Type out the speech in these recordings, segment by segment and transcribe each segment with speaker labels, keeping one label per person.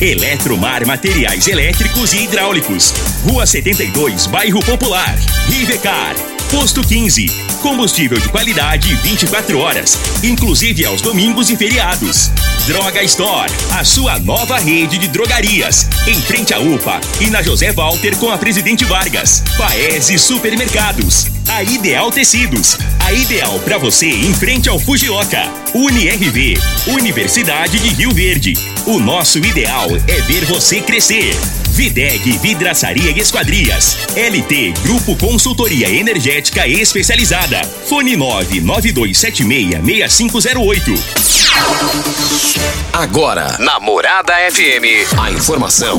Speaker 1: Eletromar Materiais Elétricos e Hidráulicos. Rua 72, Bairro Popular. Rivecar. Posto 15. Combustível de qualidade 24 horas, inclusive aos domingos e feriados. Droga Store, a sua nova rede de drogarias. Em frente à UPA e na José Walter com a Presidente Vargas. Paese Supermercados. A Ideal Tecidos. A ideal para você em frente ao Fujioka. UniRV. Universidade de Rio Verde. O nosso ideal é ver você crescer. Videg Vidraçaria e Esquadrias. LT Grupo Consultoria Energética Especializada. Fone 992766508.
Speaker 2: Agora, Namorada FM, a informação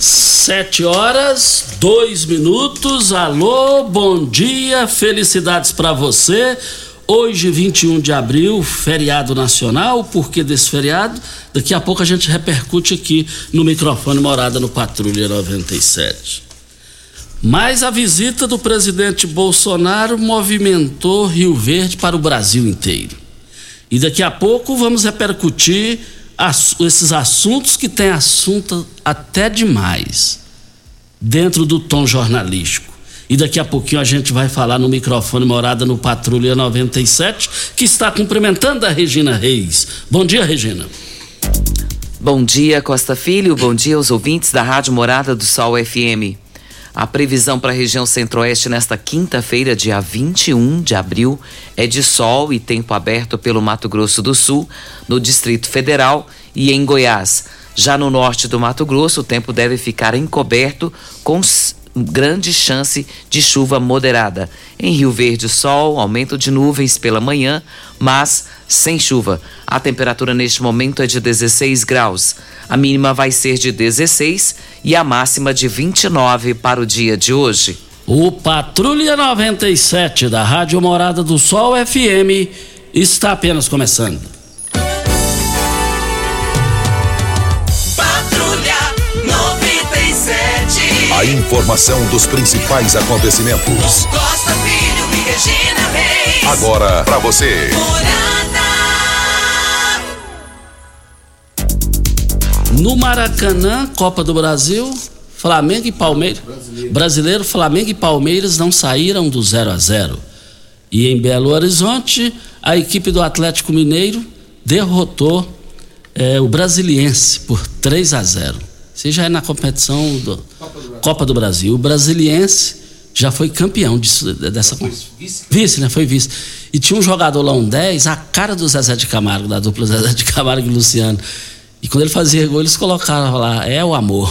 Speaker 3: Sete horas, dois minutos. Alô, bom dia, felicidades para você. Hoje, 21 de abril, feriado nacional. Por que desse feriado? Daqui a pouco a gente repercute aqui no microfone Morada no Patrulha 97. Mas a visita do presidente Bolsonaro movimentou Rio Verde para o Brasil inteiro. E daqui a pouco vamos repercutir esses assuntos que tem assunto até demais dentro do tom jornalístico. E daqui a pouquinho a gente vai falar no microfone Morada no Patrulha 97, que está cumprimentando a Regina Reis. Bom dia, Regina.
Speaker 4: Bom dia, Costa Filho. Bom dia aos ouvintes da Rádio Morada do Sol FM. A previsão para a região centro-oeste nesta quinta-feira, dia 21 de abril, é de sol e tempo aberto pelo Mato Grosso do Sul, no Distrito Federal e em Goiás. Já no norte do Mato Grosso, o tempo deve ficar encoberto com grande chance de chuva moderada. Em Rio Verde, sol, aumento de nuvens pela manhã, mas sem chuva. A temperatura neste momento é de 16 graus. A mínima vai ser de 16 e a máxima de 29 para o dia de hoje.
Speaker 3: O Patrulha 97 da Rádio Morada do Sol FM está apenas começando.
Speaker 5: Patrulha 97.
Speaker 2: A informação dos principais acontecimentos.
Speaker 5: Costa Filho e Regina Reis.
Speaker 2: Agora para você.
Speaker 5: Morada.
Speaker 3: No Maracanã, Copa do Brasil, Flamengo e Palmeiras. Brasileiro. Brasileiro, Flamengo e Palmeiras não saíram do 0 a 0. E em Belo Horizonte, a equipe do Atlético Mineiro derrotou eh, o Brasiliense por 3 a 0. Você já é na competição do Copa do, Copa do Brasil. O Brasiliense já foi campeão disso, dessa vice, vice, né? Foi vice. E tinha um jogador lá, um 10, a cara do Zezé de Camargo, da dupla Zezé de Camargo e Luciano. E quando ele fazia gol, eles colocaram lá, é o amor.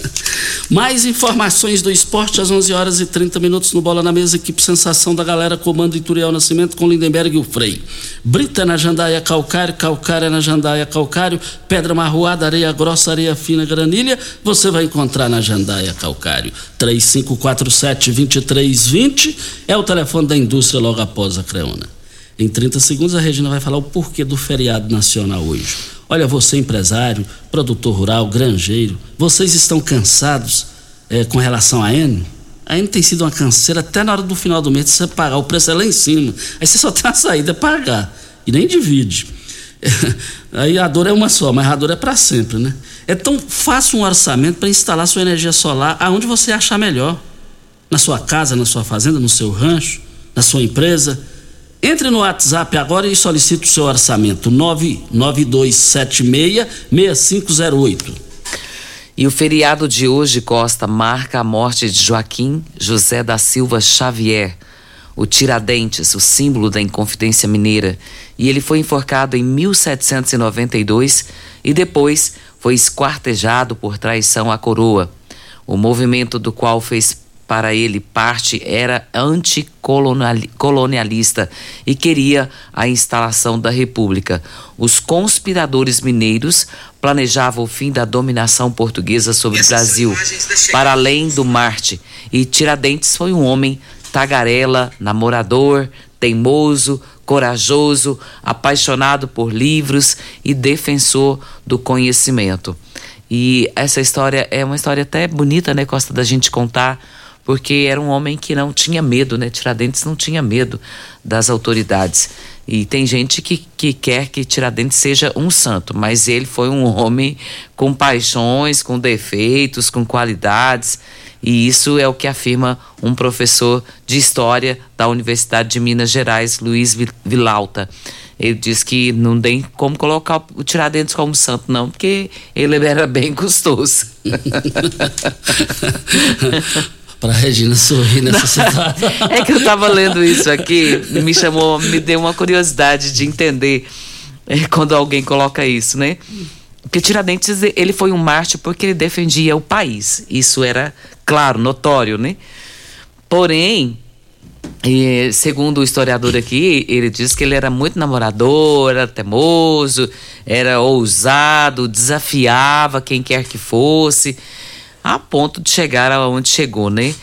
Speaker 3: Mais informações do esporte às 11 horas e 30 minutos no Bola na Mesa, equipe Sensação da Galera, comando Ituriel Nascimento com Lindenberg e o Frei. Brita na Jandaia Calcário, Calcária na Jandaia Calcário, Pedra Marroada, Areia Grossa, Areia Fina, Granilha, você vai encontrar na Jandaia Calcário. 3547-2320 é o telefone da indústria logo após a Creona. Em 30 segundos a Regina vai falar o porquê do feriado nacional hoje. Olha, você empresário, produtor rural, granjeiro, vocês estão cansados é, com relação à N? A N tem sido uma canseira até na hora do final do mês você pagar, o preço é lá em cima. Aí você só tem a saída, é pagar. E nem divide. Aí a dor é uma só, mas a dor é para sempre, né? Então faça um orçamento para instalar sua energia solar aonde você achar melhor. Na sua casa, na sua fazenda, no seu rancho, na sua empresa. Entre no WhatsApp agora e solicite o seu orçamento 992766508.
Speaker 4: E o feriado de hoje, Costa, marca a morte de Joaquim José da Silva Xavier, o Tiradentes, o símbolo da Inconfidência Mineira, e ele foi enforcado em 1792 e depois foi esquartejado por traição à coroa. O movimento do qual fez para ele parte era anticolonialista e queria a instalação da República. Os conspiradores mineiros planejavam o fim da dominação portuguesa sobre o Brasil, para além do Marte, e Tiradentes foi um homem tagarela, namorador, teimoso, corajoso, apaixonado por livros e defensor do conhecimento. E essa história é uma história até bonita, né, Costa, da gente contar, porque era um homem que não tinha medo, né? Tiradentes não tinha medo das autoridades. E tem gente que, que quer que Tiradentes seja um santo, mas ele foi um homem com paixões, com defeitos, com qualidades. E isso é o que afirma um professor de história da Universidade de Minas Gerais, Luiz Vilauta. Ele diz que não tem como colocar o Tiradentes como santo, não, porque ele era bem custoso.
Speaker 3: para Regina sorrir nessa situação.
Speaker 4: é que eu estava lendo isso aqui, me chamou, me deu uma curiosidade de entender é, quando alguém coloca isso, né? Porque Tiradentes, ele foi um mártir porque ele defendia o país. Isso era claro, notório, né? Porém, e, segundo o historiador aqui, ele diz que ele era muito namorador, era teimoso, era ousado, desafiava quem quer que fosse, a ponto de chegar aonde chegou, né?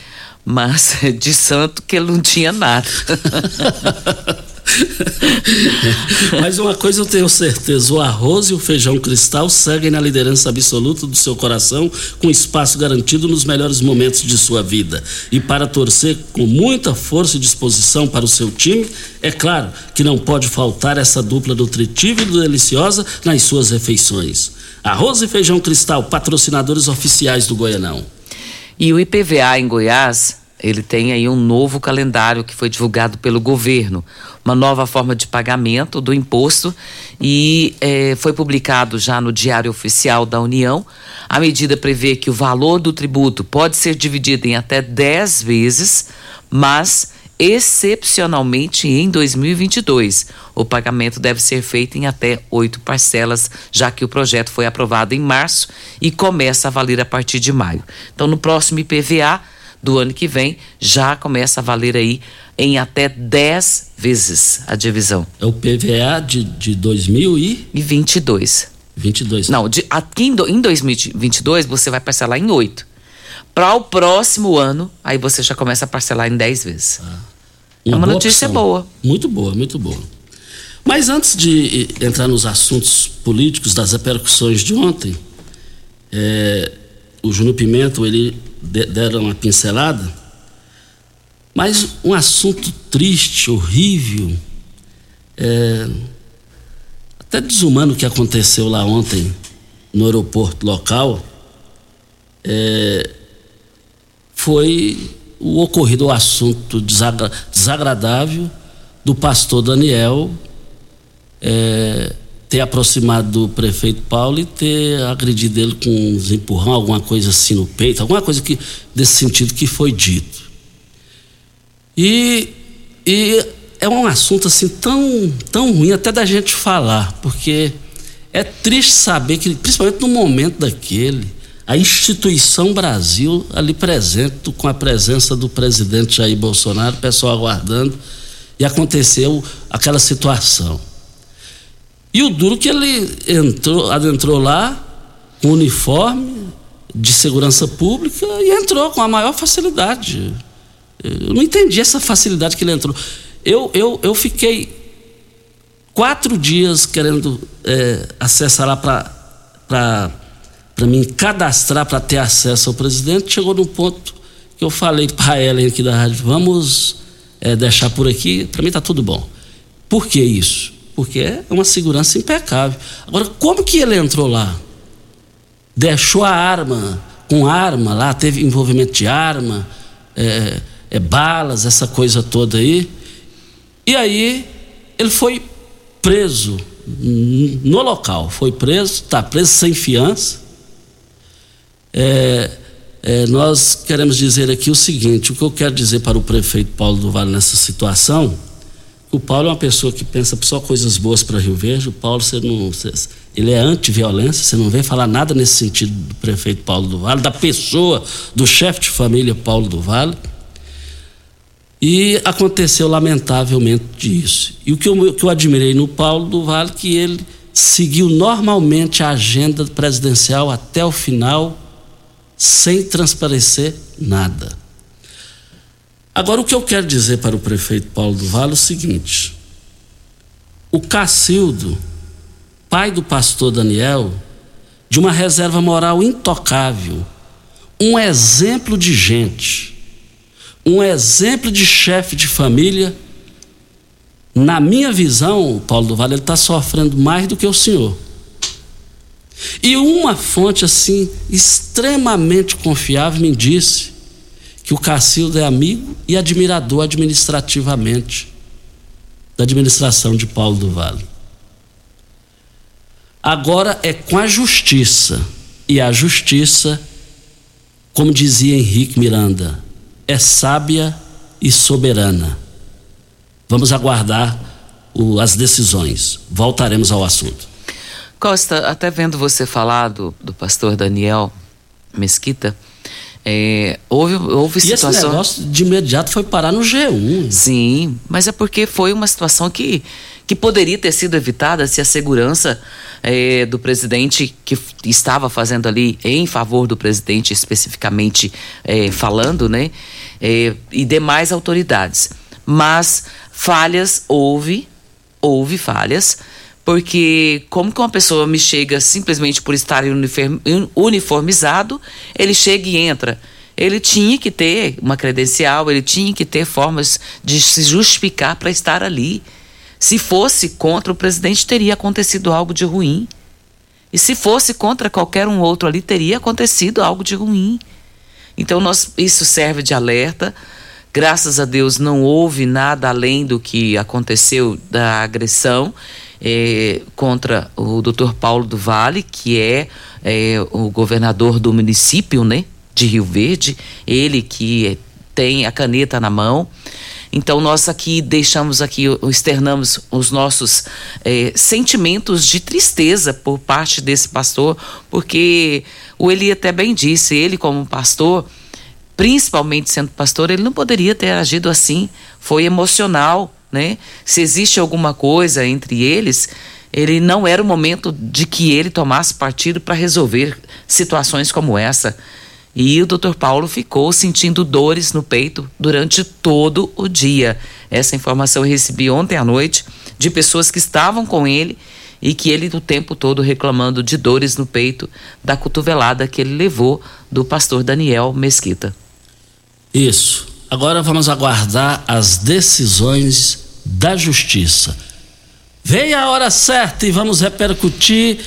Speaker 4: Mas de santo que ele não tinha nada.
Speaker 3: Mas uma coisa eu tenho certeza: o arroz e o feijão cristal seguem na liderança absoluta do seu coração, com espaço garantido nos melhores momentos de sua vida. E para torcer com muita força e disposição para o seu time, é claro que não pode faltar essa dupla nutritiva e deliciosa nas suas refeições. Arroz e feijão cristal, patrocinadores oficiais do Goianão.
Speaker 4: E o IPVA em Goiás ele tem aí um novo calendário que foi divulgado pelo governo, uma nova forma de pagamento do imposto e é, foi publicado já no Diário Oficial da União. A medida prevê que o valor do tributo pode ser dividido em até 10 vezes, mas excepcionalmente em 2022. O pagamento deve ser feito em até oito parcelas, já que o projeto foi aprovado em março e começa a valer a partir de maio. Então, no próximo IPVA do ano que vem já começa a valer aí em até 10 vezes a divisão.
Speaker 3: É o PVA de, de 2022. 22.
Speaker 4: Não, de, aqui em, em 2022 você vai parcelar em 8. Para o próximo ano, aí você já começa a parcelar em 10 vezes. Ah, uma é uma notícia opção. boa.
Speaker 3: Muito boa, muito boa. Mas antes de entrar nos assuntos políticos das repercussões de ontem, é, o Júnior Pimenta, ele deram uma pincelada, mas um assunto triste, horrível, é, até desumano que aconteceu lá ontem no aeroporto local, é, foi o ocorrido, o assunto desagra, desagradável do pastor Daniel é, ter aproximado do prefeito Paulo e ter agredido ele com uns empurrão, alguma coisa assim no peito, alguma coisa que, desse sentido que foi dito. E, e é um assunto assim tão, tão ruim até da gente falar, porque é triste saber que, principalmente no momento daquele, a instituição Brasil ali presente, com a presença do presidente Jair Bolsonaro, o pessoal aguardando, e aconteceu aquela situação. E o duro que ele entrou, adentrou lá com uniforme de segurança pública e entrou com a maior facilidade. Eu não entendi essa facilidade que ele entrou. Eu, eu, eu fiquei quatro dias querendo é, acessar lá para me cadastrar para ter acesso ao presidente. Chegou num ponto que eu falei para ela aqui da rádio: vamos é, deixar por aqui, para mim está tudo bom. Por que isso? Porque é uma segurança impecável. Agora, como que ele entrou lá? Deixou a arma, com arma lá, teve envolvimento de arma, é, é, balas, essa coisa toda aí. E aí, ele foi preso no local, foi preso, está preso sem fiança. É, É, nós queremos dizer aqui o seguinte: o que eu quero dizer para o prefeito Paulo do Vale nessa situação, o Paulo é uma pessoa que pensa só coisas boas para Rio Verde. O Paulo, você não, você, ele é anti-violência, você não vem falar nada nesse sentido do prefeito Paulo do Vale, da pessoa, do chefe de família Paulo do Vale. E aconteceu lamentavelmente isso. E o que eu, que eu admirei no Paulo do Vale, que ele seguiu normalmente a agenda presidencial até o final, sem transparecer nada. Agora, o que eu quero dizer para o prefeito Paulo do Vale é o seguinte: o Cacildo, pai do pastor Daniel, de uma reserva moral intocável, um exemplo de gente, um exemplo de chefe de família. Na minha visão, Paulo do Vale, ele está sofrendo mais do que o senhor. E uma fonte assim, extremamente confiável, me disse que o Cacildo é amigo e admirador administrativamente da administração de Paulo do Vale. Agora é com a justiça, e a justiça, como dizia Henrique Miranda, é sábia e soberana. Vamos aguardar o, as decisões. Voltaremos ao assunto.
Speaker 4: Costa, até vendo você falar do, do pastor Daniel Mesquita, é, houve, houve
Speaker 3: e
Speaker 4: situação.
Speaker 3: esse negócio de imediato foi parar no G1.
Speaker 4: Sim, mas é porque foi uma situação que, que poderia ter sido evitada se a segurança é, do presidente que estava fazendo ali em favor do presidente especificamente é, falando, né, é, e demais autoridades. Mas falhas houve, houve falhas porque como que uma pessoa me chega simplesmente por estar uniformizado, ele chega e entra. Ele tinha que ter uma credencial, ele tinha que ter formas de se justificar para estar ali. Se fosse contra o presidente, teria acontecido algo de ruim. E se fosse contra qualquer um outro ali, teria acontecido algo de ruim. Então, nós, isso serve de alerta. Graças a Deus, não houve nada além do que aconteceu da agressão é, contra o Dr. Paulo do Vale, que é, é, o governador do município, né, de Rio Verde, ele que tem a caneta na mão. Então nós aqui deixamos aqui, externamos os nossos é, sentimentos de tristeza por parte desse pastor, porque o Eli até bem disse, ele como pastor, principalmente sendo pastor, ele não poderia ter agido assim, foi emocional, né? Se existe alguma coisa entre eles, ele não era o momento de que ele tomasse partido para resolver situações como essa. E o Dr. Paulo ficou sentindo dores no peito durante todo o dia. Essa informação eu recebi ontem à noite de pessoas que estavam com ele e que ele o tempo todo reclamando de dores no peito da cotovelada que ele levou do pastor Daniel Mesquita.
Speaker 3: Isso. Agora vamos aguardar as decisões da justiça. Veio a hora certa e vamos repercutir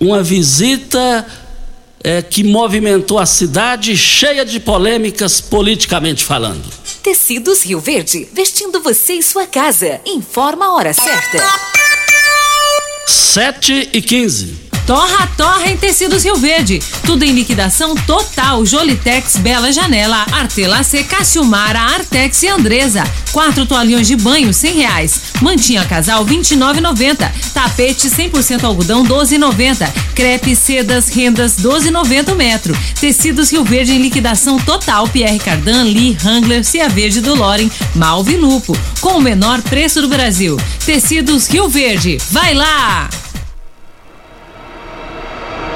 Speaker 3: uma visita é, que movimentou a cidade cheia de polêmicas politicamente falando.
Speaker 6: Tecidos Rio Verde, vestindo você e sua casa. Informa a hora certa.
Speaker 3: 7 e 15.
Speaker 7: Torra, torra em tecidos Rio Verde. Tudo em liquidação total. Jolitex, Bela Janela, Artelacê, Cassiumara, Artex e Andresa. Quatro toalhões de banho, cem reais. Mantinha casal, vinte e Tapete 100% algodão, doze e Crepe, sedas, rendas, doze e metro. Tecidos Rio Verde em liquidação total. Pierre Cardan, Lee, Hangler, Cia Verde do Loren, Malve Lupo. Com o menor preço do Brasil. Tecidos Rio Verde. Vai lá!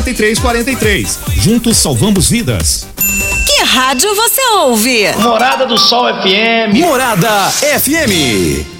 Speaker 8: 4343. Juntos salvamos vidas.
Speaker 9: Que rádio você ouve?
Speaker 10: Morada do Sol FM.
Speaker 2: Morada FM.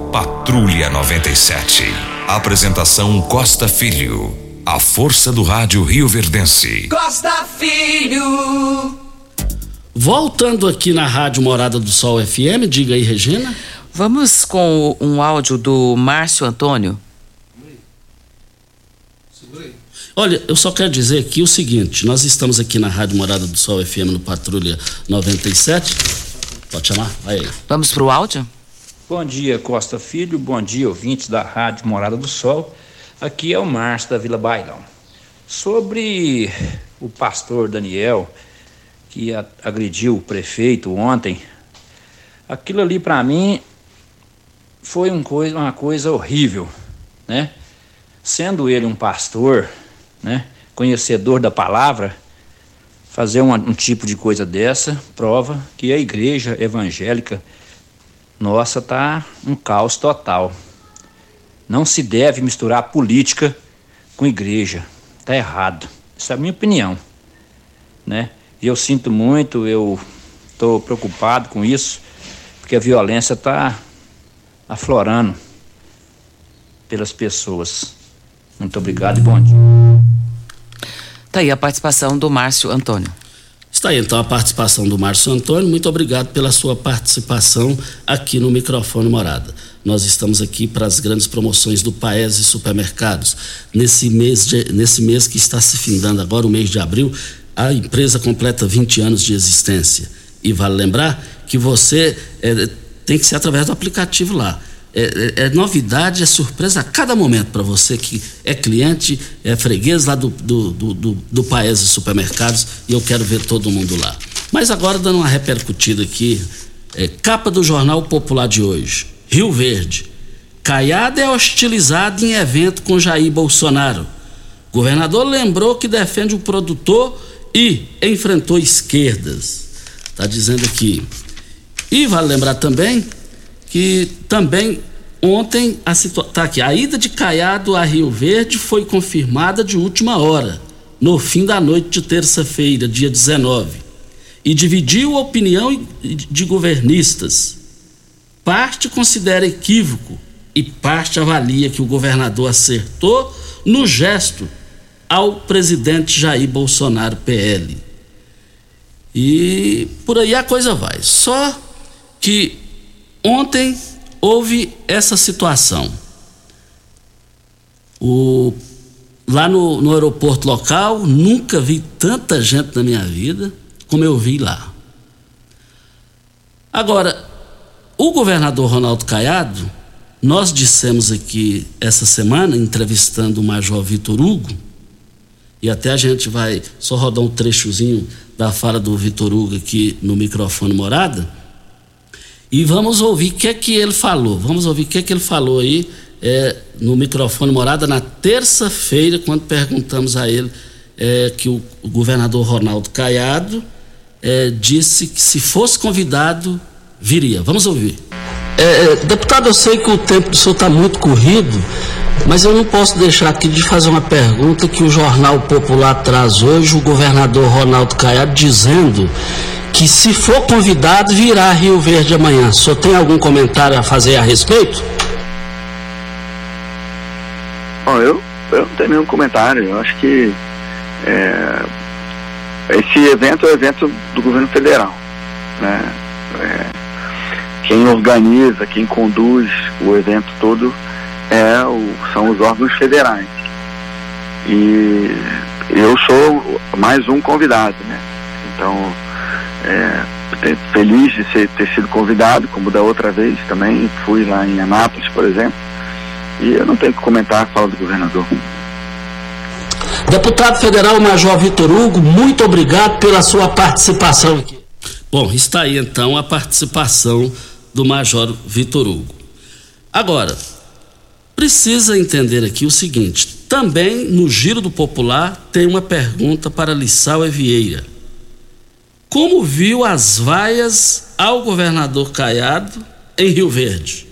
Speaker 2: Patrulha 97. Apresentação Costa Filho. A força do rádio Rio Verdense.
Speaker 5: Costa Filho.
Speaker 3: Voltando aqui na Rádio Morada do Sol FM, diga aí, Regina.
Speaker 4: Vamos com um áudio do Márcio Antônio.
Speaker 3: Olha, eu só quero dizer aqui o seguinte: nós estamos aqui na Rádio Morada do Sol FM no Patrulha 97. Pode chamar? Vai aí.
Speaker 4: Vamos pro áudio?
Speaker 11: Bom dia, Costa Filho. Bom dia, ouvintes da Rádio Morada do Sol. Aqui é o Márcio da Vila Bailão. Sobre o pastor Daniel, que agrediu o prefeito ontem, aquilo ali para mim foi um coisa, uma coisa horrível, né? Sendo ele um pastor, né, conhecedor da palavra, fazer um, um tipo de coisa dessa prova que a igreja evangélica nossa tá um caos total. Não se deve misturar política com igreja. Tá errado. Essa é a minha opinião, né? E eu sinto muito, eu estou preocupado com isso, porque a violência está aflorando pelas pessoas. Muito obrigado e bom dia.
Speaker 4: Tá aí a participação do Márcio Antônio.
Speaker 3: Está aí então a participação do Márcio Antônio. Muito obrigado pela sua participação aqui no microfone Morada. Nós estamos aqui para as grandes promoções do Paese Supermercados. Nesse mês, de, nesse mês que está se findando agora, o mês de abril, a empresa completa 20 anos de existência. E vale lembrar que você é, tem que ser através do aplicativo lá. É, é, é, novidade, é surpresa a cada momento para você que é cliente, é freguês lá do, do, do, do, do Paese Supermercados e eu quero ver todo mundo lá. Mas agora dando uma repercutida aqui, é, capa do Jornal Popular de hoje, Rio Verde. Caiada é hostilizado em evento com Jair Bolsonaro. Governador lembrou que defende o produtor e enfrentou esquerdas. Está dizendo aqui. E vale lembrar também que também ontem a situação. Tá aqui, a ida de Caiado a Rio Verde foi confirmada de última hora, no fim da noite de terça-feira, dia 19, e dividiu a opinião de governistas. Parte considera equívoco e parte avalia que o governador acertou no gesto ao presidente Jair Bolsonaro PL. E por aí a coisa vai. Só que Ontem houve essa situação. O, lá no, no aeroporto local, nunca vi tanta gente na minha vida como eu vi lá. Agora, o governador Ronaldo Caiado, nós dissemos aqui essa semana, entrevistando o Major Vitor Hugo, e até a gente vai só rodar um trechozinho da fala do Vitor Hugo aqui no microfone morada. E vamos ouvir o que é que ele falou. Vamos ouvir o que é que ele falou aí é, no microfone morada na terça-feira, quando perguntamos a ele é, que o, o, governador Ronaldo Caiado é, disse que se fosse convidado, viria. Vamos ouvir.
Speaker 12: É, deputado, eu sei que o tempo do senhor está muito corrido, mas eu não posso deixar aqui de fazer uma pergunta que o Jornal Popular traz hoje, o governador Ronaldo Caiado dizendo que se for convidado virá a Rio Verde amanhã. O senhor tem algum comentário a fazer a respeito?
Speaker 13: Bom, eu, eu não tenho nenhum comentário. Eu acho que é, esse evento é o evento do governo federal. Né? É, quem organiza, quem conduz o evento todo é o, são os órgãos federais. E eu sou mais um convidado, né? Então, é, feliz de ser, ter sido convidado, como da outra vez também, fui lá em Anápolis, por exemplo, e eu não tenho que comentar a fala do governador.
Speaker 12: Deputado Federal Major Vitor Hugo, muito obrigado pela sua participação aqui.
Speaker 3: Bom, está aí então a participação do Major Vitor Hugo. Agora, precisa entender aqui o seguinte: também no Giro do Popular tem uma pergunta para Lissau Evieira. Como viu as vaias ao governador Caiado em Rio Verde?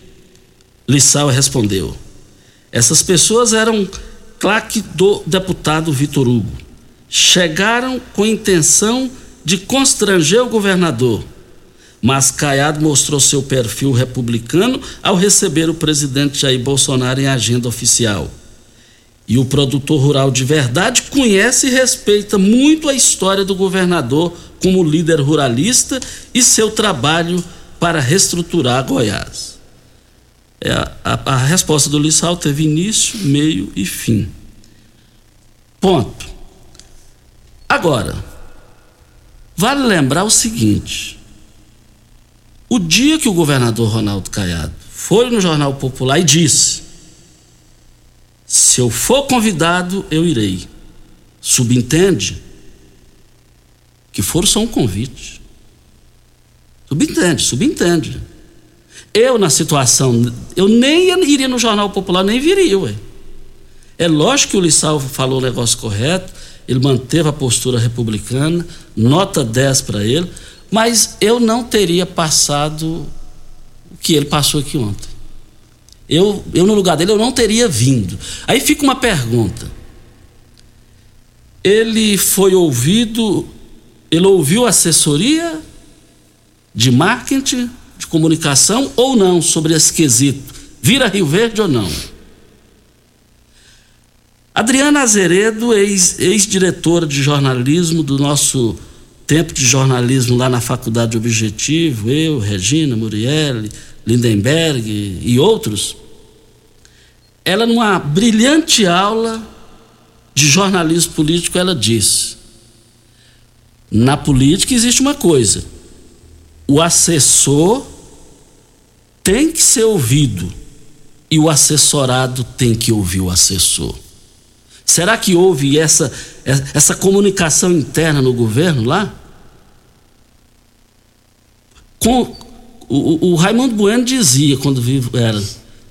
Speaker 3: Lissau respondeu: essas pessoas eram claque do deputado Vitor Hugo. Chegaram com intenção de constranger o governador mas Caiado mostrou seu perfil republicano ao receber o presidente Jair Bolsonaro em agenda oficial. E o produtor rural de verdade conhece e respeita muito a história do governador como líder ruralista e seu trabalho para reestruturar Goiás. É, a, a, resposta do Lissau teve início, meio e fim. Ponto. Agora, vale lembrar o seguinte: o dia que o governador Ronaldo Caiado foi no Jornal Popular e disse: se eu for convidado, eu irei. Subentende que for só um convite. Subentende, subentende. Eu, na situação, eu nem iria no Jornal Popular, nem viria, ué. É lógico que o Lissalvo falou o negócio correto, ele manteve a postura republicana, nota 10 para ele, mas eu não teria passado o que ele passou aqui ontem. Eu, eu, no lugar dele, eu não teria vindo. Aí fica uma pergunta. Ele foi ouvido, ele ouviu assessoria de marketing, de comunicação ou não sobre esse quesito? Vira Rio Verde ou não? Adriana Azeredo, ex-diretora ex de jornalismo do nosso tempo de jornalismo lá na Faculdade Objetivo, eu, Regina, Muriel, Lindenberg e outros, ela numa brilhante aula de jornalismo político, ela disse: na política existe uma coisa, o assessor tem que ser ouvido e o assessorado tem que ouvir o assessor. Será que houve essa, essa comunicação interna no governo lá? Com, o, o Raimundo Bueno dizia, quando vivo era,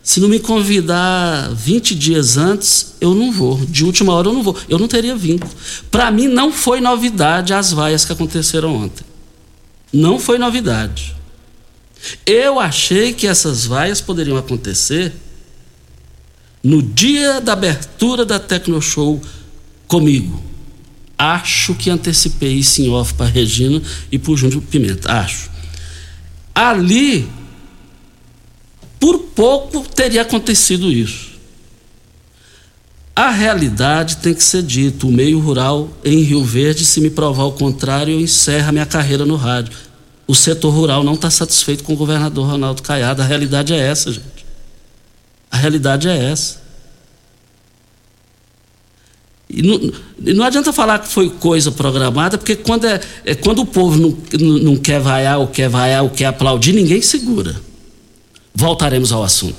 Speaker 3: se não me convidar 20 dias antes, eu não vou. De última hora eu não vou. Eu não teria vindo. Para mim não foi novidade as vaias que aconteceram ontem. Não foi novidade. Eu achei que essas vaias poderiam acontecer no dia da abertura da Tecnoshow comigo. Acho que antecipei isso em off para Regina e para o Júnior Pimenta. Acho ali, por pouco teria acontecido isso. A realidade tem que ser dita. O meio rural em Rio Verde, se me provar o contrário, eu encerro a minha carreira no rádio. O setor rural não está satisfeito com o governador Ronaldo Caiado. A realidade é essa, gente. A realidade é essa. E não, não adianta falar que foi coisa programada, porque quando, é, é quando o povo não, não, não quer vaiar, ou quer vaiar, ou quer aplaudir, ninguém segura. Voltaremos ao assunto.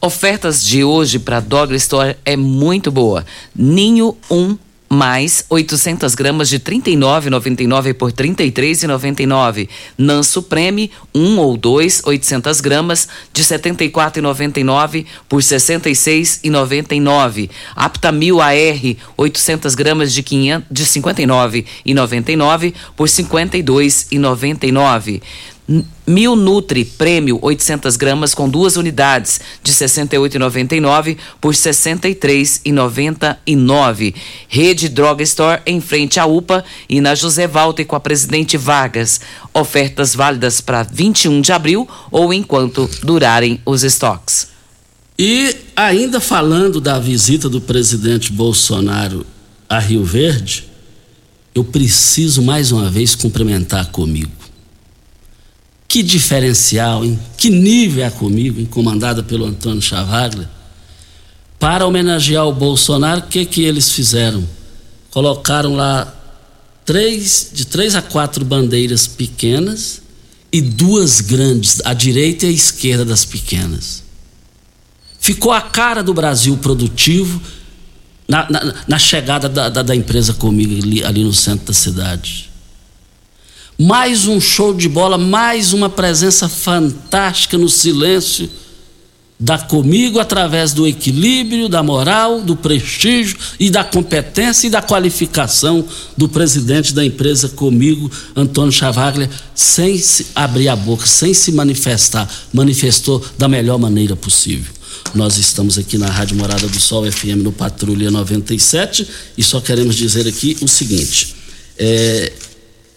Speaker 4: Ofertas de hoje para Dog Store é muito boa. Ninho 1 mais 800 gramas de 39,99 por 33,99. Nan Supreme, 1 ou 2, 800 gramas de 74,99 por 66,99. Aptamil AR, 800 gramas de, 500, de 59,99 por 52,99. Mil Nutri Prêmio 800 gramas com duas unidades de 68,99 por 63,99. Rede Droga Store em frente à UPA e na José Walter com a Presidente Vargas. Ofertas válidas para 21 de abril ou enquanto durarem os estoques.
Speaker 3: E ainda falando da visita do presidente Bolsonaro a Rio Verde, eu preciso mais uma vez cumprimentar comigo que diferencial, hein? Que nível é comigo, hein? comandada pelo Antônio Chavaglia. Para homenagear o Bolsonaro, o que que eles fizeram? Colocaram lá três, de três a quatro bandeiras pequenas e duas grandes, à direita e à esquerda das pequenas. Ficou a cara do Brasil produtivo na, na, na chegada da, da, da, empresa comigo ali, ali no centro da cidade. Mais um show de bola, mais uma presença fantástica no silêncio da comigo através do equilíbrio, da moral, do prestígio e da competência e da qualificação do presidente da empresa comigo, Antônio Chavaglia, sem se abrir a boca, sem se manifestar, manifestou da melhor maneira possível. Nós estamos aqui na Rádio Morada do Sol FM no Patrulha 97 e só queremos dizer aqui o seguinte: é,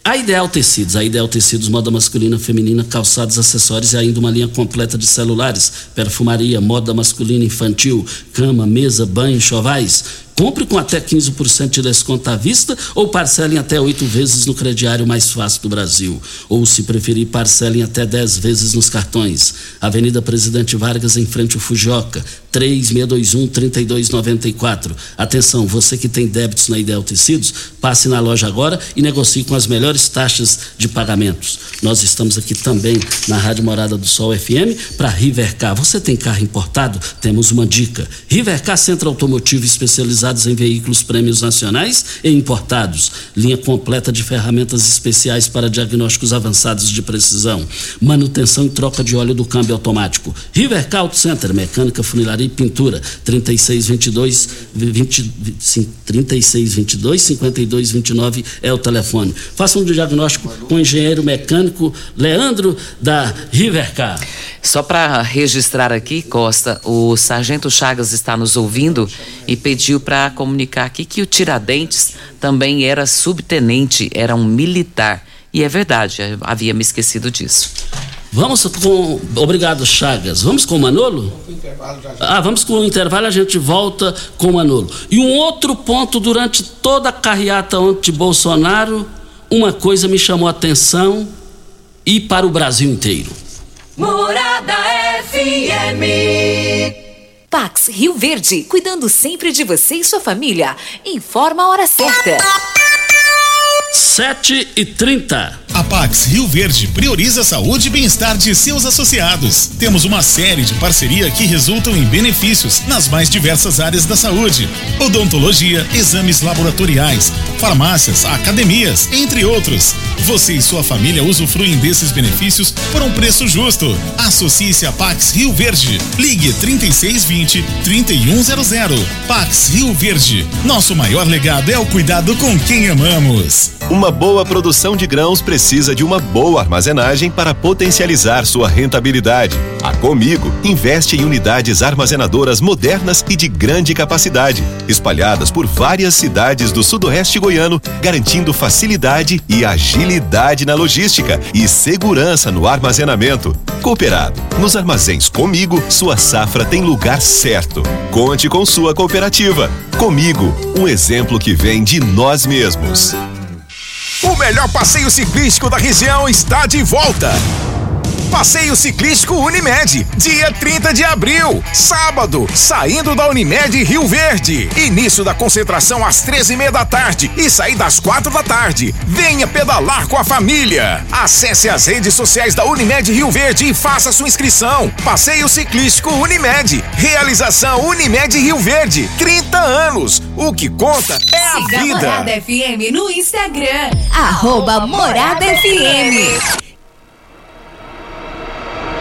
Speaker 3: a Ideal Tecidos, a Ideal Tecidos, moda masculina, feminina, calçados, acessórios e ainda uma linha completa de celulares, perfumaria, moda masculina, infantil, cama, mesa, banho, chovais Compre com até 15% de desconto à vista ou parcelem até oito vezes no crediário mais fácil do Brasil. Ou, se preferir, parcelem até 10 vezes nos cartões. Avenida Presidente Vargas, em frente ao Fujoca, 3621-3294. Atenção, você que tem débitos na Ideal Tecidos, passe na loja agora e negocie com as melhores taxas de pagamentos. Nós estamos aqui também na Rádio Morada do Sol FM para Rivercar. Você tem carro importado? Temos uma dica. Rivercar Centro Automotivo Especializado em veículos prêmios nacionais e importados, linha completa de ferramentas especiais para diagnósticos avançados de precisão, manutenção e troca de óleo do câmbio automático. Rivercar Auto Center, mecânica, funilaria e pintura, 3622 20, 3622 5229 é o telefone. Faça um diagnóstico com o engenheiro mecânico Leandro da Rivercar.
Speaker 4: Só para registrar aqui, Costa, o Sargento Chagas está nos ouvindo e pediu para comunicar aqui que o Tiradentes também era subtenente, era um militar. E é verdade, havia me esquecido disso.
Speaker 3: Vamos com. Obrigado, Chagas. Vamos com o Manolo? Ah, vamos com o intervalo, a gente volta com o Manolo. E um outro ponto durante toda a carreata anti-Bolsonaro, uma coisa me chamou a atenção e para o Brasil inteiro.
Speaker 5: Morada FM.
Speaker 6: Pax Rio Verde, cuidando sempre de você e sua família. Informa a hora certa.
Speaker 3: 7 e 30
Speaker 14: a Pax Rio Verde prioriza a saúde e bem-estar de seus associados. Temos uma série de parceria que resultam em benefícios nas mais diversas áreas da saúde: odontologia, exames laboratoriais, farmácias, academias, entre outros. Você e sua família usufruem desses benefícios por um preço justo. Associe-se a Pax Rio Verde. Ligue 3620 3100. Pax Rio Verde. Nosso maior legado é o cuidado com quem amamos.
Speaker 15: Uma boa produção de grãos precisa de uma boa armazenagem para potencializar sua rentabilidade. A Comigo investe em unidades armazenadoras modernas e de grande capacidade, espalhadas por várias cidades do sudoeste goiano, garantindo facilidade e agilidade na logística e segurança no armazenamento. Cooperado, nos armazéns Comigo, sua safra tem lugar certo. Conte com sua cooperativa. Comigo, um exemplo que vem de nós mesmos.
Speaker 16: O melhor passeio ciclístico da região está de volta. Passeio Ciclístico Unimed, dia 30 de abril, sábado, saindo da Unimed Rio Verde. Início da concentração às 13 e meia da tarde e saída às quatro da tarde. Venha pedalar com a família. Acesse as redes sociais da Unimed Rio Verde e faça sua inscrição. Passeio Ciclístico Unimed. Realização Unimed Rio Verde. 30 anos. O que conta é a
Speaker 6: Siga
Speaker 16: vida.
Speaker 6: Morada FM no Instagram. Arroba Morada FM.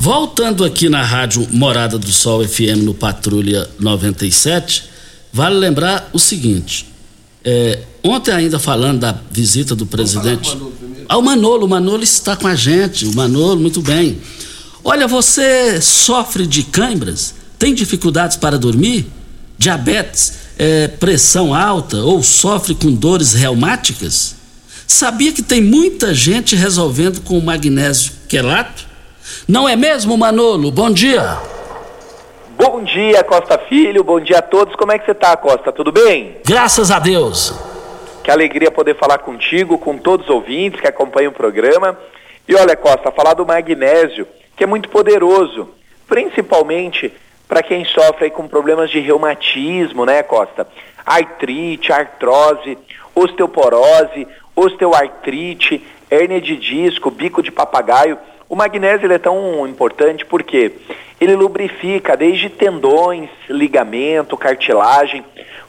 Speaker 3: Voltando aqui na rádio Morada do Sol FM no Patrulha 97, vale lembrar o seguinte: é, ontem, ainda falando da visita do presidente. Ao Manolo, o Manolo está com a gente, o Manolo, muito bem. Olha, você sofre de câimbras? Tem dificuldades para dormir? Diabetes, é, pressão alta ou sofre com dores reumáticas? Sabia que tem muita gente resolvendo com o magnésio quelato? Não é mesmo, Manolo? Bom dia.
Speaker 17: Bom dia, Costa Filho. Bom dia a todos. Como é que você tá, Costa? Tudo bem?
Speaker 3: Graças a Deus.
Speaker 17: Que alegria poder falar contigo, com todos os ouvintes que acompanham o programa. E olha, Costa, falar do magnésio, que é muito poderoso, principalmente para quem sofre com problemas de reumatismo, né, Costa? Artrite, artrose, osteoporose, osteoartrite, hérnia de disco, bico de papagaio. O magnésio é tão importante porque ele lubrifica desde tendões, ligamento, cartilagem,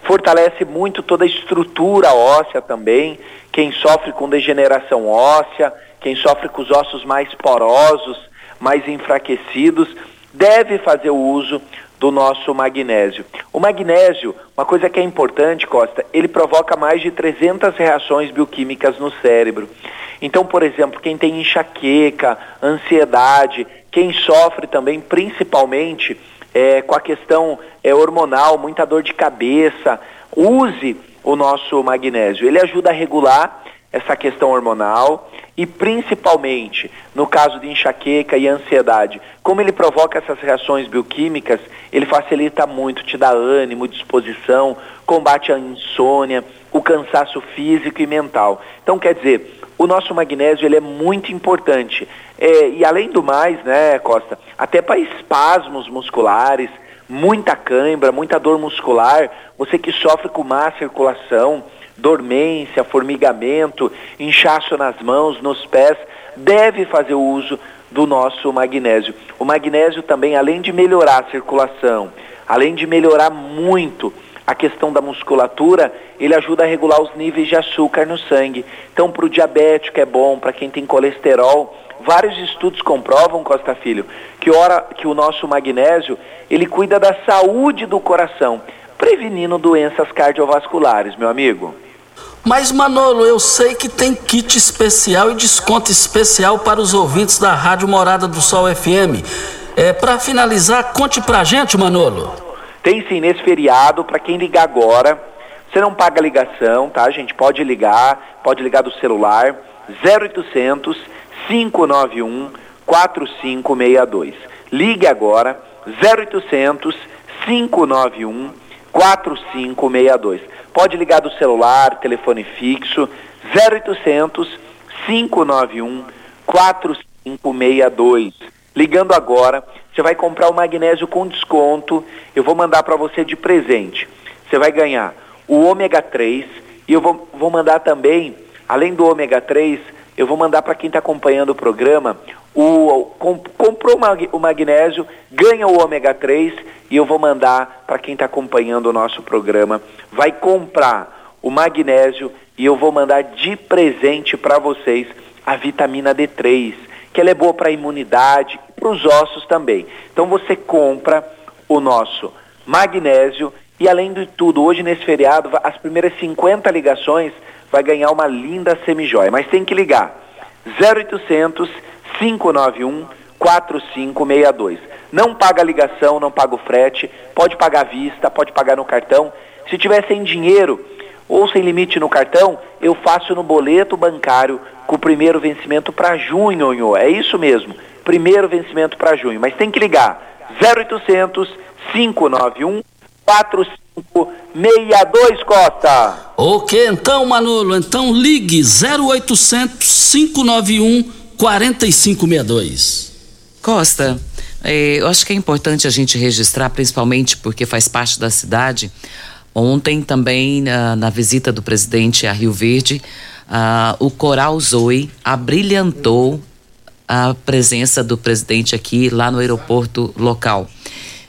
Speaker 17: fortalece muito toda a estrutura óssea também. Quem sofre com degeneração óssea, quem sofre com os ossos mais porosos, mais enfraquecidos, deve fazer o uso do nosso magnésio. O magnésio, uma coisa que é importante, Costa, ele provoca mais de 300 reações bioquímicas no cérebro. Então, por exemplo, quem tem enxaqueca, ansiedade, quem sofre também principalmente é, com a questão é, hormonal, muita dor de cabeça, use o nosso magnésio. Ele ajuda a regular essa questão hormonal e principalmente no caso de enxaqueca e ansiedade, como ele provoca essas reações bioquímicas, ele facilita muito, te dá ânimo, disposição, combate a insônia, o cansaço físico e mental. Então, quer dizer, o nosso magnésio ele é muito importante. É, e além do mais, né, Costa, até para espasmos musculares, muita cãibra, muita dor muscular, você que sofre com má circulação, dormência, formigamento, inchaço nas mãos, nos pés, deve fazer o uso do nosso magnésio. O magnésio também, além de melhorar a circulação, além de melhorar muito a questão da musculatura, ele ajuda a regular os níveis de açúcar no sangue. Então, para o diabético é bom, para quem tem colesterol, vários estudos comprovam, Costa Filho, que, ora, que o nosso magnésio, ele cuida da saúde do coração, prevenindo doenças cardiovasculares, meu amigo.
Speaker 3: Mas Manolo, eu sei que tem kit especial e desconto especial para os ouvintes da Rádio Morada do Sol FM. É, para finalizar, conte pra gente, Manolo.
Speaker 17: Tem sim nesse feriado, para quem ligar agora, você não paga ligação, tá? A gente pode ligar, pode ligar do celular 0800 591 4562. Ligue agora 0800 591 4562. Pode ligar do celular, telefone fixo 0800 591 4562. 4562. Ligando agora, você vai comprar o magnésio com desconto. Eu vou mandar para você de presente. Você vai ganhar o ômega 3 e eu vou, vou mandar também, além do ômega 3, eu vou mandar para quem está acompanhando o programa, o, com, comprou o magnésio, ganha o ômega 3 e eu vou mandar para quem está acompanhando o nosso programa, vai comprar o magnésio e eu vou mandar de presente para vocês a vitamina D3, que ela é boa para a imunidade para os ossos também. Então você compra o nosso magnésio e além de tudo, hoje nesse feriado, as primeiras 50 ligações vai ganhar uma linda semijoia. Mas tem que ligar. 0800 591 4562. Não paga ligação, não paga o frete, pode pagar à vista, pode pagar no cartão. Se tiver sem dinheiro ou sem limite no cartão, eu faço no boleto bancário com o primeiro vencimento para junho, é isso mesmo. Primeiro vencimento para junho, mas tem que ligar 0800 591 4562 Costa.
Speaker 3: Ok, então, Manolo, então ligue 0800 591 4562.
Speaker 4: Costa, é, eu acho que é importante a gente registrar, principalmente porque faz parte da cidade. Ontem também, na, na visita do presidente a Rio Verde, uh, o Coral Zoe abrilhantou a presença do presidente aqui lá no aeroporto local.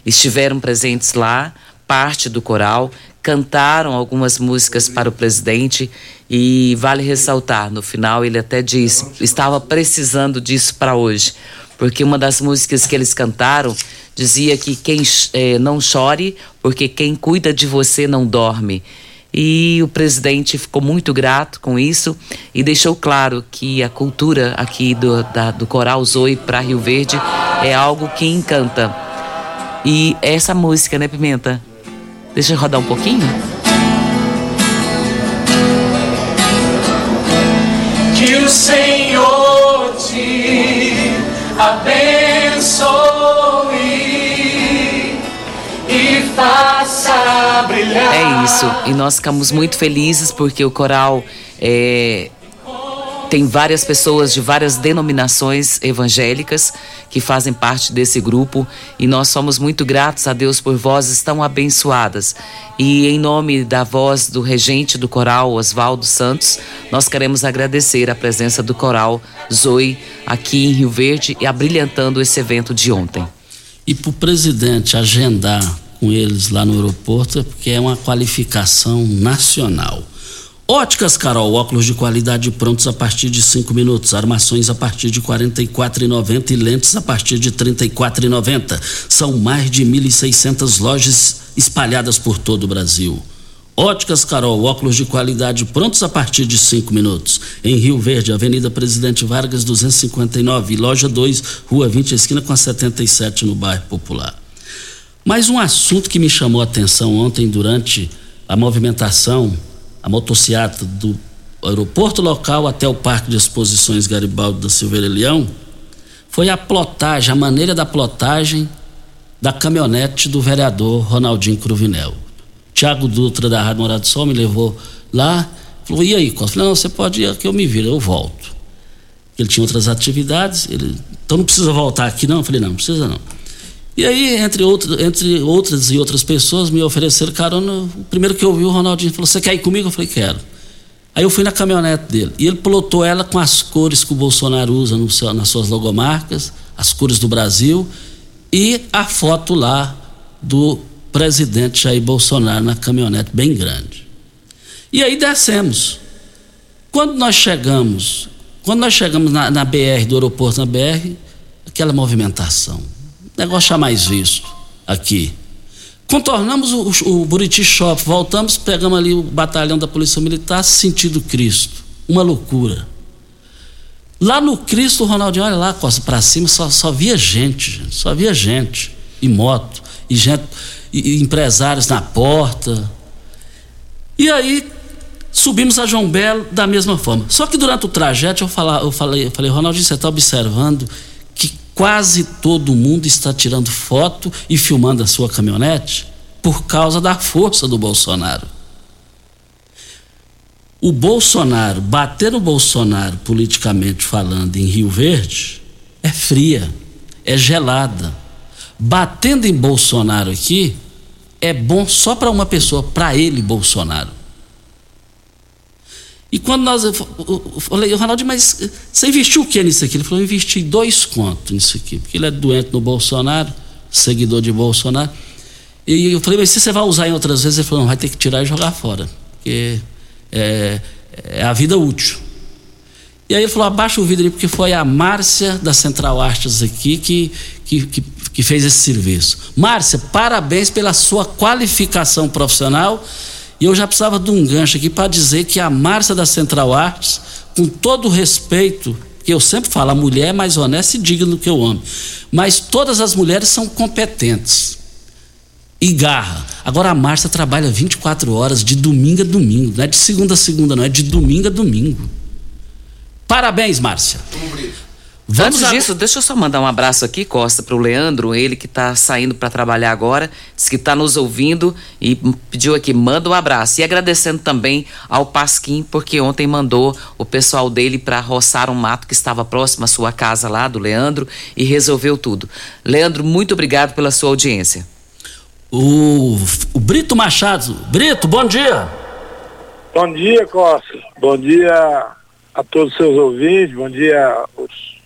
Speaker 4: Estiveram presentes lá parte do coral, cantaram algumas músicas para o presidente e vale ressaltar, no final ele até disse, estava precisando disso para hoje, porque uma das músicas que eles cantaram dizia que quem eh, não chore, porque quem cuida de você não dorme. E o presidente ficou muito grato com isso e deixou claro que a cultura aqui do, da, do Coral Zoe para Rio Verde é algo que encanta. E essa música, né, Pimenta? Deixa eu rodar um pouquinho.
Speaker 5: Que o Senhor te abençoe faça brilhar.
Speaker 4: É isso. E nós ficamos muito felizes porque o coral é, tem várias pessoas de várias denominações evangélicas que fazem parte desse grupo e nós somos muito gratos a Deus por vozes tão abençoadas. E em nome da voz do regente do coral, Oswaldo Santos, nós queremos agradecer a presença do coral Zoe aqui em Rio Verde e abrilhantando esse evento de ontem.
Speaker 3: E para o presidente agendar com eles lá no aeroporto, é porque é uma qualificação nacional. Óticas Carol, óculos de qualidade prontos a partir de cinco minutos, armações a partir de e quatro e lentes a partir de e quatro São mais de 1.600 lojas espalhadas por todo o Brasil. Óticas Carol, óculos de qualidade prontos a partir de cinco minutos. Em Rio Verde, Avenida Presidente Vargas 259, loja 2, Rua 20, esquina com a 77 no bairro Popular. Mais um assunto que me chamou a atenção ontem durante a movimentação a motocicleta do aeroporto local até o Parque de Exposições Garibaldi da Silveira Leão foi a plotagem, a maneira da plotagem da caminhonete do vereador Ronaldinho Cruvinel. Tiago Dutra da Rádio Morado do Sol me levou lá, falou, e aí, Costa? Falei, não, você pode ir que eu me viro, eu volto. Ele tinha outras atividades, ele, então não precisa voltar aqui não? Eu falei, não, não precisa não. E aí, entre, outro, entre outras e outras pessoas, me ofereceram carona. O primeiro que eu vi, o Ronaldinho falou: Você quer ir comigo? Eu falei: Quero. Aí eu fui na caminhonete dele. E ele plotou ela com as cores que o Bolsonaro usa no nas suas logomarcas, as cores do Brasil, e a foto lá do presidente Jair Bolsonaro na caminhonete, bem grande. E aí descemos. Quando nós chegamos, quando nós chegamos na, na BR, do aeroporto na BR, aquela movimentação negócio mais visto aqui. Contornamos o, o Buriti Shop, voltamos, pegamos ali o batalhão da Polícia Militar, sentido Cristo. Uma loucura. Lá no Cristo, o Ronaldinho, olha lá, costa para cima, só, só via gente, gente, só via gente. E moto, e gente, e, e empresários na porta. E aí, subimos a João Belo da mesma forma. Só que durante o trajeto eu, falar, eu falei, eu falei, Ronaldinho, você está observando quase todo mundo está tirando foto e filmando a sua caminhonete por causa da força do Bolsonaro. O Bolsonaro, bater no Bolsonaro politicamente falando em Rio Verde, é fria, é gelada. Batendo em Bolsonaro aqui é bom só para uma pessoa, para ele, Bolsonaro. E quando nós. Eu falei, Ronaldo, mas você investiu o que nisso aqui? Ele falou, eu investi dois contos nisso aqui, porque ele é doente no Bolsonaro, seguidor de Bolsonaro. E eu falei, mas se você vai usar em outras vezes? Ele falou, não, vai ter que tirar e jogar fora, porque é, é a vida útil. E aí ele falou, abaixa o vidro aí, porque foi a Márcia da Central Artes aqui que, que, que, que fez esse serviço. Márcia, parabéns pela sua qualificação profissional e eu já precisava de um gancho aqui para dizer que a Márcia da Central Arts, com todo o respeito, que eu sempre falo, a mulher é mais honesta e digna do que o homem. Mas todas as mulheres são competentes. E garra. Agora a Márcia trabalha 24 horas, de domingo a domingo. Não é de segunda a segunda, não, é de domingo a domingo. Parabéns, Márcia.
Speaker 4: Vamos Antes disso, deixa eu só mandar um abraço aqui, Costa, para o Leandro, ele que está saindo para trabalhar agora, disse que está nos ouvindo e pediu aqui, manda um abraço. E agradecendo também ao Pasquim, porque ontem mandou o pessoal dele para roçar um mato que estava próximo à sua casa lá, do Leandro, e resolveu tudo. Leandro, muito obrigado pela sua audiência.
Speaker 3: O, o Brito Machado. Brito, bom dia.
Speaker 18: Bom dia, Costa. Bom dia a todos os seus ouvintes, bom dia aos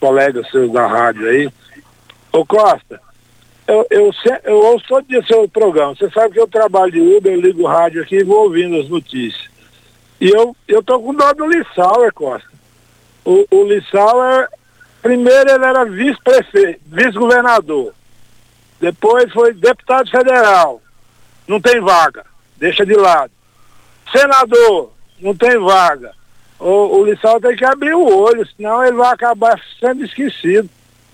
Speaker 18: colegas seus da rádio aí. Ô Costa, eu, eu, eu ouço todo dia seu programa. Você sabe que eu trabalho de Uber, eu ligo o rádio aqui e vou ouvindo as notícias. E eu, eu tô com dó do Lissau, é Costa. O, o Lissau é. Primeiro ele era vice-prefeito, vice-governador. Depois foi deputado federal. Não tem vaga. Deixa de lado. Senador, não tem vaga o, o Lissau tem que abrir o olho, senão ele vai acabar sendo esquecido.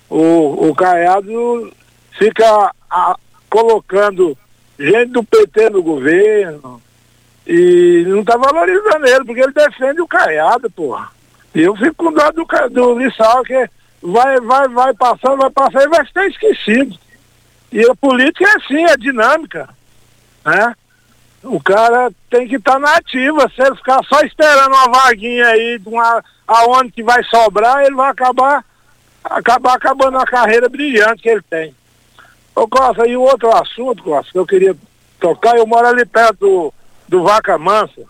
Speaker 18: O, o Caiado fica a, colocando gente do PT no governo e não está valorizando ele, porque ele defende o Caiado, porra. E eu fico com dó do, do Lissau, que vai, vai, vai passando, vai passando e vai ficar esquecido. E a política é assim, é dinâmica. Né? O cara tem que estar tá na ativa. Se ele ficar só esperando uma vaguinha aí de uma, aonde que vai sobrar, ele vai acabar, acabar acabando a carreira brilhante que ele tem. Ô Costa, e outro assunto, Costa, que eu queria tocar, eu moro ali perto do, do Vaca Mansa.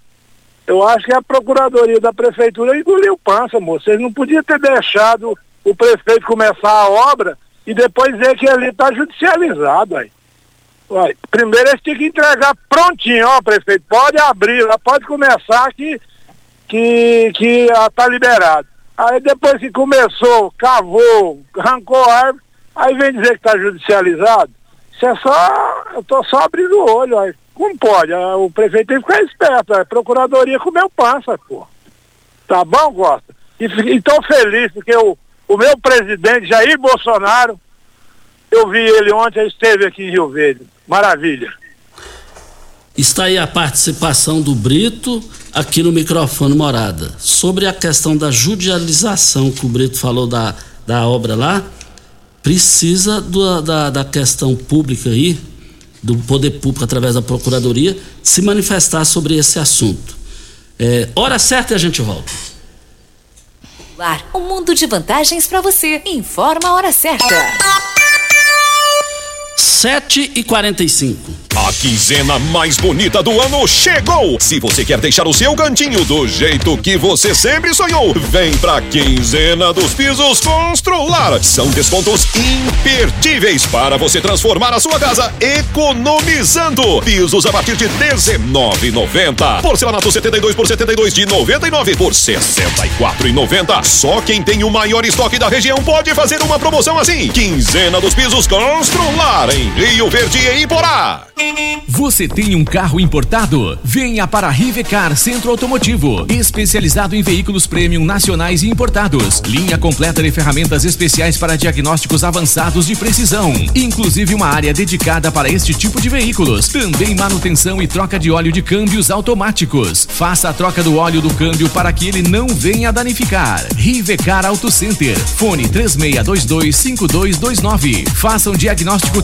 Speaker 18: Eu acho que a Procuradoria da Prefeitura engoliu pança, moço. Vocês não podiam ter deixado o prefeito começar a obra e depois ver que ali está judicializado aí. Primeiro eles tinham que entregar prontinho, ó, prefeito, pode abrir, pode começar que, que, que ah, tá liberado. Aí depois que começou, cavou, arrancou a árvore, aí vem dizer que tá judicializado. Isso é só, eu tô só abrindo o olho, aí. Como pode? Ah, o prefeito tem que ficar esperto, a procuradoria comeu pança, pô. Tá bom, Costa? E, e tô feliz porque o, o meu presidente, Jair Bolsonaro, eu vi ele ontem, ele esteve aqui em Rio Verde. Maravilha.
Speaker 3: Está aí a participação do Brito aqui no microfone Morada. Sobre a questão da judicialização que o Brito falou da, da obra lá, precisa do, da, da questão pública aí, do poder público através da Procuradoria, se manifestar sobre esse assunto. É, hora certa e a gente volta.
Speaker 6: Um mundo de vantagens para você. Informa a hora certa.
Speaker 3: 7 e 45
Speaker 19: a quinzena mais bonita do ano chegou! Se você quer deixar o seu cantinho do jeito que você sempre sonhou, vem pra quinzena dos pisos Constrular. São descontos imperdíveis para você transformar a sua casa economizando. Pisos a partir de R$19,90. Porcelanato 72 por 72 de 99 por 64,90. Só quem tem o maior estoque da região pode fazer uma promoção assim. Quinzena dos pisos Constrular em Rio Verde e Iporá.
Speaker 20: Você tem um carro importado? Venha para a Rivecar Centro Automotivo, especializado em veículos premium nacionais e importados. Linha completa de ferramentas especiais para diagnósticos avançados de precisão, inclusive uma área dedicada para este tipo de veículos. Também manutenção e troca de óleo de câmbios automáticos. Faça a troca do óleo do câmbio para que ele não venha danificar. Rivecar Auto Center. Fone 36225229. Faça um diagnóstico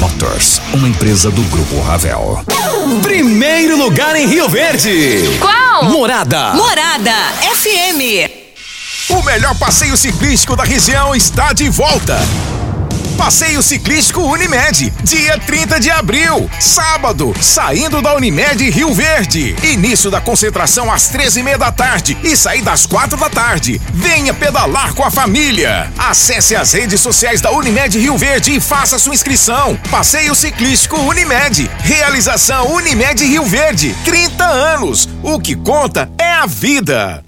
Speaker 21: Motors, uma empresa do Grupo Ravel.
Speaker 22: Primeiro lugar em Rio Verde.
Speaker 23: Qual?
Speaker 22: Morada.
Speaker 23: Morada FM.
Speaker 16: O melhor passeio ciclístico da região está de volta. Passeio Ciclístico Unimed, dia 30 de abril, sábado, saindo da Unimed Rio Verde. Início da concentração às 13h30 da tarde e saída às 4 da tarde. Venha pedalar com a família. Acesse as redes sociais da Unimed Rio Verde e faça sua inscrição. Passeio Ciclístico Unimed. Realização Unimed Rio Verde. 30 anos. O que conta é a vida.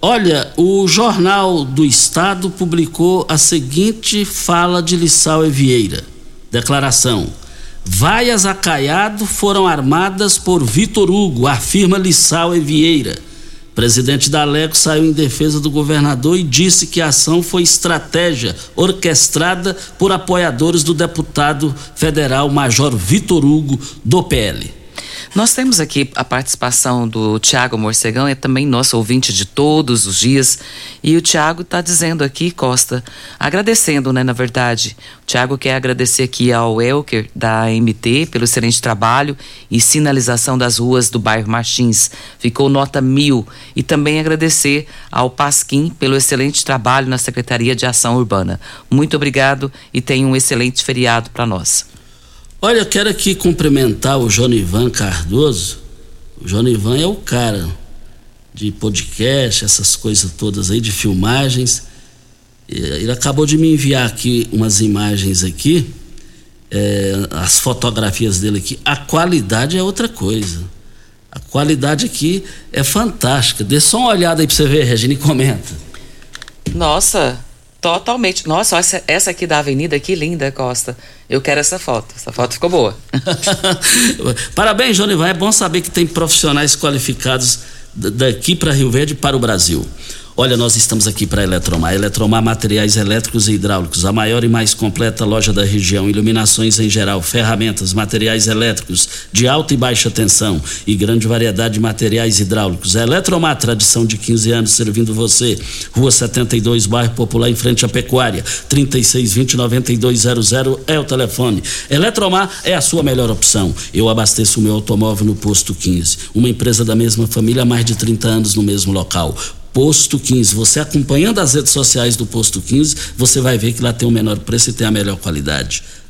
Speaker 3: Olha, o Jornal do Estado publicou a seguinte fala de Lissau Evieira. Declaração. Vaias a Caiado foram armadas por Vitor Hugo, afirma Lissau Evieira. Presidente da Aleco saiu em defesa do governador e disse que a ação foi estratégia orquestrada por apoiadores do deputado federal Major Vitor Hugo, do PL.
Speaker 4: Nós temos aqui a participação do Tiago Morcegão, é também nosso ouvinte de todos os dias. E o Tiago está dizendo aqui, Costa, agradecendo, né, na verdade. O Tiago quer agradecer aqui ao Elker, da AMT, pelo excelente trabalho e sinalização das ruas do bairro Martins. Ficou nota mil. E também agradecer ao Pasquim pelo excelente trabalho na Secretaria de Ação Urbana. Muito obrigado e tenha um excelente feriado para nós.
Speaker 3: Olha, eu quero aqui cumprimentar o Jonivan Cardoso. O Jonivan é o cara de podcast, essas coisas todas aí, de filmagens. Ele acabou de me enviar aqui umas imagens aqui, é, as fotografias dele aqui. A qualidade é outra coisa. A qualidade aqui é fantástica. Dê só uma olhada aí pra você ver, Regina, e comenta.
Speaker 4: Nossa, totalmente. Nossa, essa, essa aqui da avenida, que linda, Costa. Eu quero essa foto. Essa foto ficou boa.
Speaker 3: Parabéns, Jonivan. É bom saber que tem profissionais qualificados daqui para Rio Verde e para o Brasil. Olha, nós estamos aqui para Eletromar. Eletromar Materiais Elétricos e Hidráulicos, a maior e mais completa loja da região. Iluminações em geral, ferramentas, materiais elétricos de alta e baixa tensão e grande variedade de materiais hidráulicos. Eletromar, tradição de 15 anos servindo você. Rua 72, bairro Popular, em frente à Pecuária. 3620-9200 é o telefone. Eletromar é a sua melhor opção. Eu abasteço o meu automóvel no Posto 15. Uma empresa da mesma família há mais de 30 anos no mesmo local. Posto 15. Você acompanhando as redes sociais do Posto 15, você vai ver que lá tem o menor preço e tem a melhor qualidade.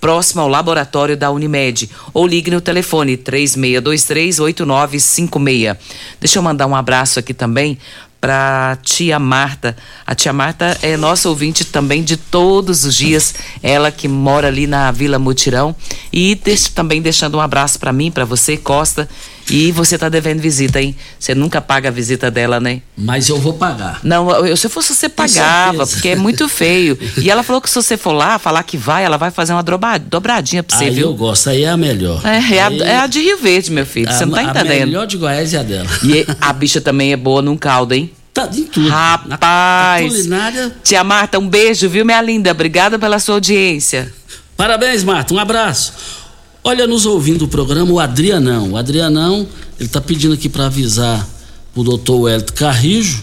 Speaker 4: Próximo ao laboratório da Unimed. Ou ligue no telefone 3623-8956. Deixa eu mandar um abraço aqui também para tia Marta. A tia Marta é nossa ouvinte também de todos os dias, ela que mora ali na Vila Mutirão e também deixando um abraço para mim, para você, Costa. E você tá devendo visita, hein? Você nunca paga a visita dela, né?
Speaker 3: Mas eu vou pagar.
Speaker 4: Não, eu, se eu fosse você pagava, porque é muito feio. E ela falou que se você for lá, falar que vai, ela vai fazer uma dobradinha pra você,
Speaker 3: aí
Speaker 4: viu?
Speaker 3: eu gosto, aí é a melhor.
Speaker 4: É, é, a, é a de Rio Verde, meu filho. Você não tá entendendo.
Speaker 3: A melhor de Goiás é a dela.
Speaker 4: E a bicha também é boa num caldo, hein?
Speaker 3: Tá em tudo.
Speaker 4: Rapaz.
Speaker 3: Na culinária.
Speaker 4: Tia Marta, um beijo, viu, minha linda? Obrigada pela sua audiência.
Speaker 3: Parabéns, Marta. Um abraço. Olha, nos ouvindo o programa, o Adrianão. O Adrianão, ele tá pedindo aqui para avisar o doutor Wellington Carrijo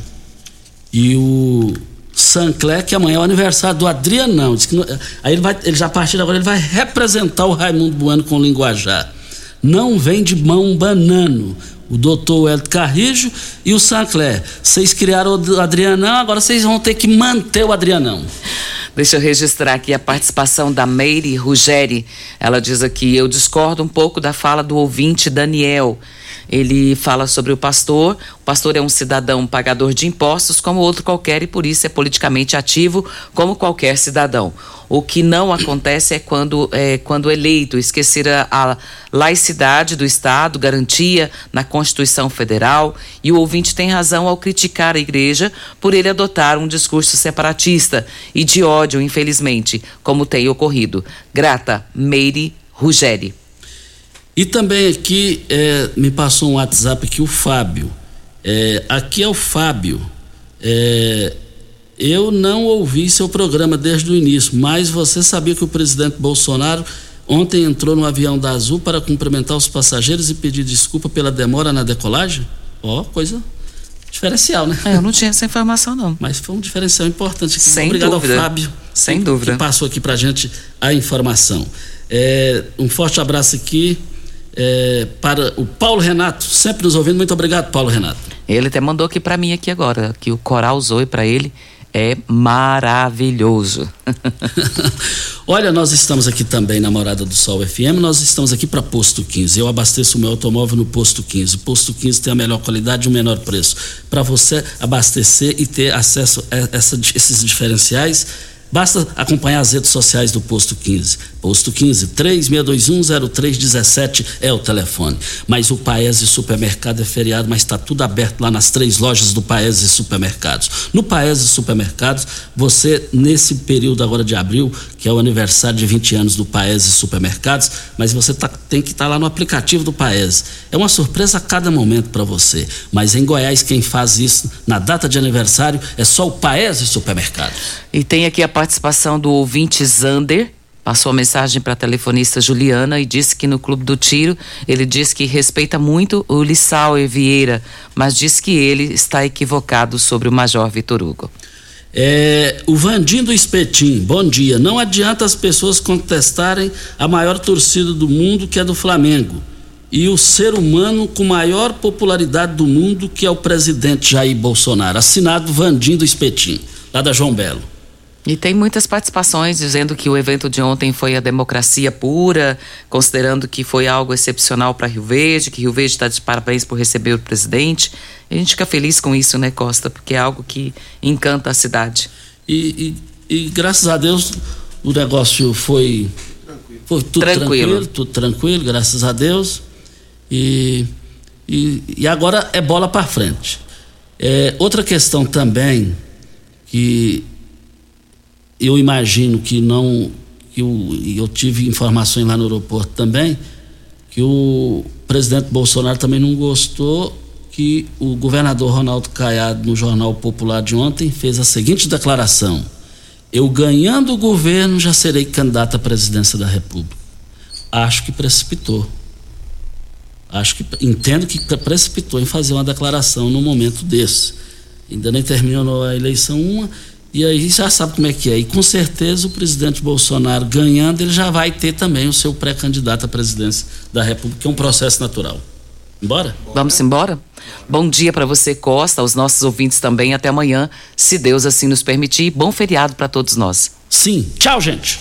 Speaker 3: e o Sancler que amanhã é o aniversário do Adrianão. Diz que não, aí ele vai, ele já a partir de agora ele vai representar o Raimundo Bueno com linguajar. Não vem de mão banano. O doutor Wellington Carrijo e o Sancler. Vocês criaram o Adrianão, agora vocês vão ter que manter o Adrianão.
Speaker 4: Deixa eu registrar aqui a participação da Meire Ruggeri. Ela diz aqui: eu discordo um pouco da fala do ouvinte Daniel. Ele fala sobre o pastor. O pastor é um cidadão pagador de impostos como outro qualquer e por isso é politicamente ativo como qualquer cidadão. O que não acontece é quando, é, quando eleito, esquecer a, a laicidade do Estado, garantia na Constituição Federal, e o ouvinte tem razão ao criticar a igreja por ele adotar um discurso separatista e de ódio, infelizmente, como tem ocorrido. Grata, Meire Ruggeri.
Speaker 3: E também aqui é, me passou um WhatsApp aqui, o Fábio. É, aqui é o Fábio. É, eu não ouvi seu programa desde o início, mas você sabia que o presidente Bolsonaro ontem entrou no avião da Azul para cumprimentar os passageiros e pedir desculpa pela demora na decolagem? Ó, oh, coisa diferencial, né?
Speaker 4: É, eu não tinha essa informação, não.
Speaker 3: Mas foi um diferencial importante.
Speaker 4: Sem
Speaker 3: Obrigado
Speaker 4: dúvida.
Speaker 3: ao Fábio.
Speaker 4: Sem
Speaker 3: que,
Speaker 4: dúvida.
Speaker 3: Que passou aqui pra gente a informação. É, um forte abraço aqui é, para o Paulo Renato, sempre nos ouvindo. Muito obrigado, Paulo Renato.
Speaker 4: Ele até mandou aqui para mim aqui agora, que o Coral Zoe para ele é maravilhoso.
Speaker 3: Olha, nós estamos aqui também na Morada do Sol FM, nós estamos aqui para Posto 15. Eu abasteço o meu automóvel no Posto 15. Posto 15 tem a melhor qualidade e o menor preço. Para você abastecer e ter acesso a essa, esses diferenciais, basta acompanhar as redes sociais do Posto 15. Posto 15 36210317 é o telefone. Mas o Paese Supermercado é feriado, mas está tudo aberto lá nas três lojas do Paese Supermercados. No Paese Supermercados, você nesse período agora de abril, que é o aniversário de 20 anos do Paese Supermercados, mas você tá, tem que estar tá lá no aplicativo do Paese. É uma surpresa a cada momento para você. Mas em Goiás quem faz isso na data de aniversário é só o Paese Supermercado.
Speaker 4: E tem aqui a participação do ouvinte Zander passou a mensagem para a telefonista Juliana e disse que no Clube do Tiro ele diz que respeita muito o Lissau Vieira, mas diz que ele está equivocado sobre o Major Vitor Hugo.
Speaker 3: É, o Vandim do Espetim, bom dia. Não adianta as pessoas contestarem a maior torcida do mundo, que é do Flamengo, e o ser humano com maior popularidade do mundo, que é o presidente Jair Bolsonaro. Assinado Vandim do Espetim, lá da João Belo.
Speaker 4: E tem muitas participações dizendo que o evento de ontem foi a democracia pura, considerando que foi algo excepcional para Rio Verde, que Rio Verde está de parabéns por receber o presidente. E a gente fica feliz com isso, né, Costa? Porque é algo que encanta a cidade.
Speaker 3: E, e, e graças a Deus o negócio foi, foi tudo tranquilo. tranquilo. tudo tranquilo, graças a Deus. E, e, e agora é bola para frente. É, outra questão também que eu imagino que não que eu, eu tive informações lá no aeroporto também que o presidente Bolsonaro também não gostou que o governador Ronaldo Caiado no Jornal Popular de ontem fez a seguinte declaração: eu ganhando o governo já serei candidato à presidência da República. Acho que precipitou. Acho que entendo que precipitou em fazer uma declaração no momento desse. Ainda nem terminou a eleição uma e aí já sabe como é que é. E com certeza o presidente Bolsonaro ganhando, ele já vai ter também o seu pré-candidato à presidência da República, que é um processo natural. Embora?
Speaker 4: Vamos embora? Bom dia para você, Costa, aos nossos ouvintes também. Até amanhã, se Deus assim nos permitir. Bom feriado para todos nós.
Speaker 3: Sim. Tchau, gente.